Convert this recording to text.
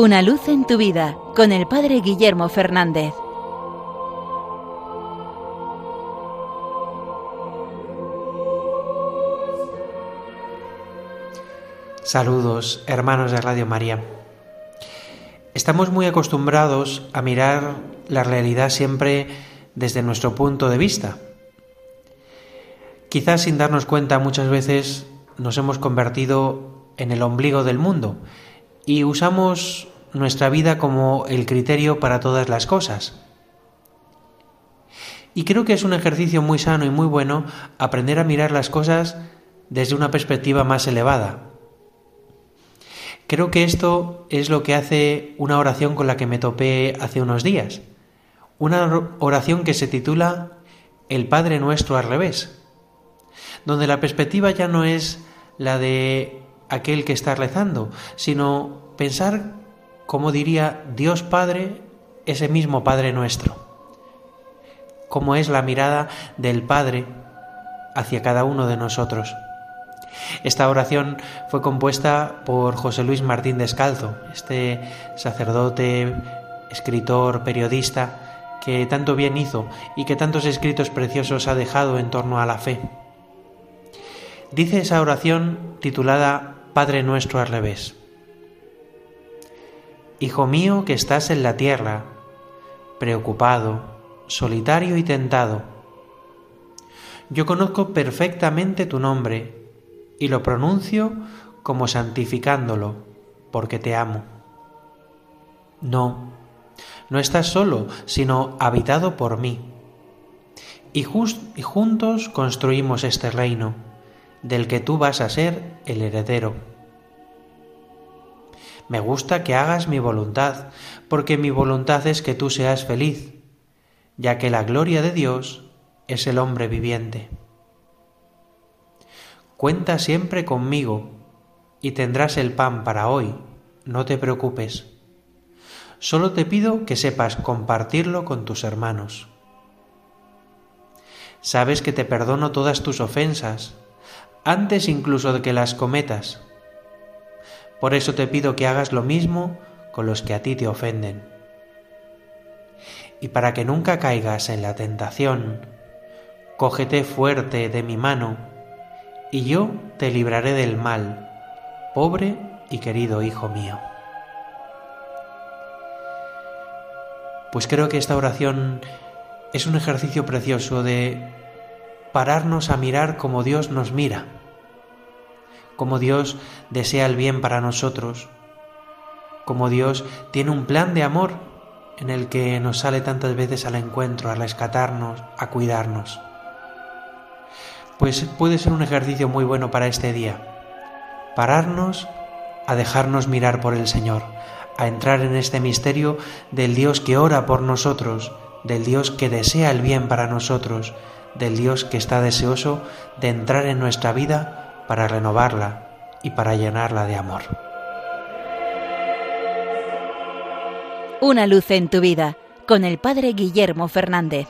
Una luz en tu vida con el Padre Guillermo Fernández. Saludos, hermanos de Radio María. Estamos muy acostumbrados a mirar la realidad siempre desde nuestro punto de vista. Quizás sin darnos cuenta muchas veces nos hemos convertido en el ombligo del mundo y usamos nuestra vida como el criterio para todas las cosas. Y creo que es un ejercicio muy sano y muy bueno aprender a mirar las cosas desde una perspectiva más elevada, Creo que esto es lo que hace una oración con la que me topé hace unos días. Una oración que se titula El Padre Nuestro al revés, donde la perspectiva ya no es la de aquel que está rezando, sino pensar, como diría Dios Padre, ese mismo Padre nuestro. Cómo es la mirada del Padre hacia cada uno de nosotros. Esta oración fue compuesta por José Luis Martín Descalzo, este sacerdote, escritor, periodista, que tanto bien hizo y que tantos escritos preciosos ha dejado en torno a la fe. Dice esa oración titulada Padre nuestro al revés. Hijo mío que estás en la tierra, preocupado, solitario y tentado. Yo conozco perfectamente tu nombre y lo pronuncio como santificándolo, porque te amo. No, no estás solo, sino habitado por mí. Y, y, juntos construimos este reino, del que tú vas a ser el heredero. Me gusta que hagas mi voluntad, porque mi voluntad es que tú seas feliz, ya que la gloria de Dios es el hombre viviente. Cuenta siempre conmigo y tendrás el pan para hoy, no te preocupes. Solo te pido que sepas compartirlo con tus hermanos. Sabes que te perdono todas tus ofensas, antes incluso de que las cometas. Por eso te pido que hagas lo mismo con los que a ti te ofenden. Y para que nunca caigas en la tentación, cógete fuerte de mi mano y yo te libraré del mal, pobre y querido hijo mío. Pues creo que esta oración es un ejercicio precioso de pararnos a mirar como Dios nos mira, como Dios desea el bien para nosotros, como Dios tiene un plan de amor en el que nos sale tantas veces al encuentro, a rescatarnos, a cuidarnos pues puede ser un ejercicio muy bueno para este día. Pararnos a dejarnos mirar por el Señor, a entrar en este misterio del Dios que ora por nosotros, del Dios que desea el bien para nosotros, del Dios que está deseoso de entrar en nuestra vida para renovarla y para llenarla de amor. Una luz en tu vida con el Padre Guillermo Fernández.